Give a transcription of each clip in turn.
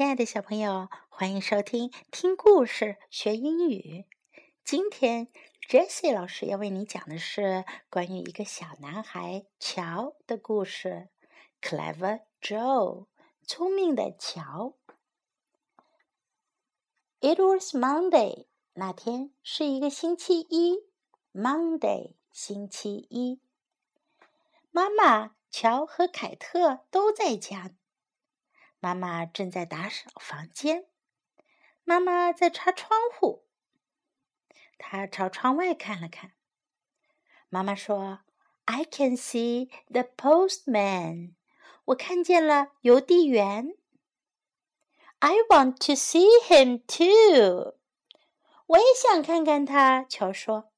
亲爱的小朋友，欢迎收听听故事学英语。今天，Jessie 老师要为你讲的是关于一个小男孩乔的故事。Clever Joe，聪明的乔。It was Monday，那天是一个星期一。Monday，星期一。妈妈、乔和凯特都在家。妈妈正在打扫房间，妈妈在擦窗户。她朝窗外看了看。妈妈说：“I can see the postman。”我看见了邮递员。I want to see him too。我也想看看他。乔说。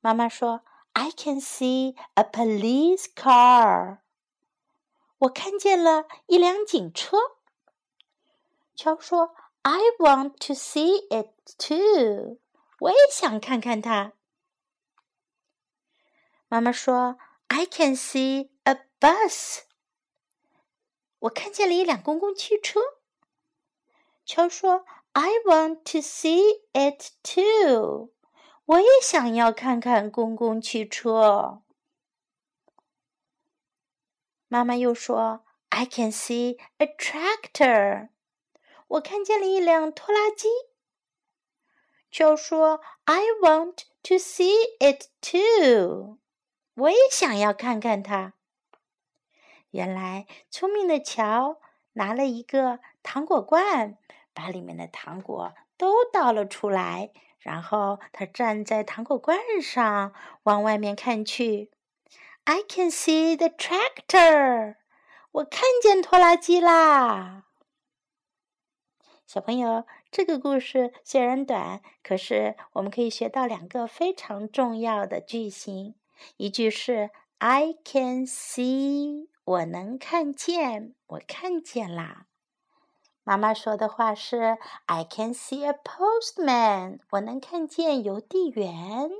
妈妈说：“I can see a police car。”我看见了一辆警车。乔说：“I want to see it too。”我也想看看它。妈妈说：“I can see a bus。”我看见了一辆公共汽车。乔说：“I want to see it too。”我也想要看看公共汽车。妈妈又说：“I can see a tractor。”我看见了一辆拖拉机。就说：“I want to see it too。”我也想要看看它。原来，聪明的乔拿了一个糖果罐，把里面的糖果都倒了出来，然后他站在糖果罐上，往外面看去。I can see the tractor。我看见拖拉机啦。小朋友，这个故事虽然短，可是我们可以学到两个非常重要的句型。一句是 I can see，我能看见，我看见啦。妈妈说的话是 I can see a postman，我能看见邮递员。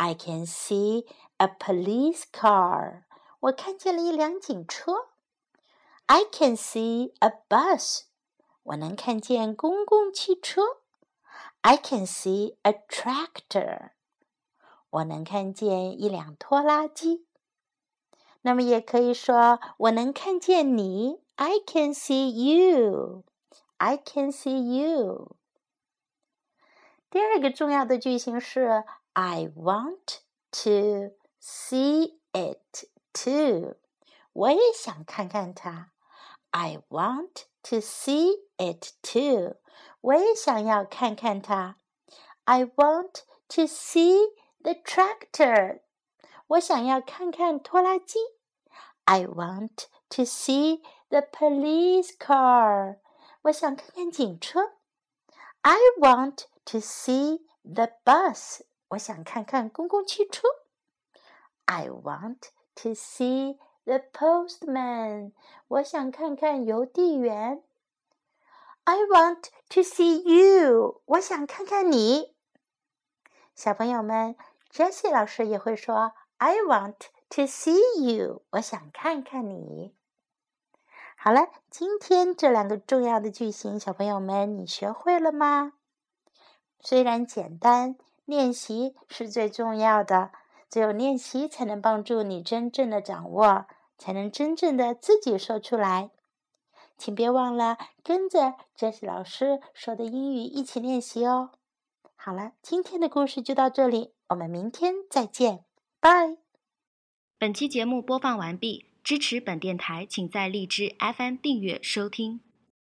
I can see a police car. 我看见了一辆警车。I can see a bus. 我能看见公共汽车。I can see a tractor. 我能看见一辆拖拉机。那么也可以说，我能看见你。I can see you. I can see you. 第二个重要的句型是 I want to see it too。我也想看看它。I want to see it too。我也想要看看它。I want to see the tractor。我想要看看拖拉机。I want to see the police car。我想看看警车。I want to see the bus。 我想看看公共汽车。I want to see the postman。我想看看邮递员。I want to see you。我想看看你。小朋友们，Jessie 老师也会说：“I want to see you。”我想看看你。好了，今天这两个重要的句型，小朋友们你学会了吗？虽然简单。练习是最重要的，只有练习才能帮助你真正的掌握，才能真正的自己说出来。请别忘了跟着 Jess 老师说的英语一起练习哦。好了，今天的故事就到这里，我们明天再见，拜。本期节目播放完毕，支持本电台，请在荔枝 FM 订阅收听。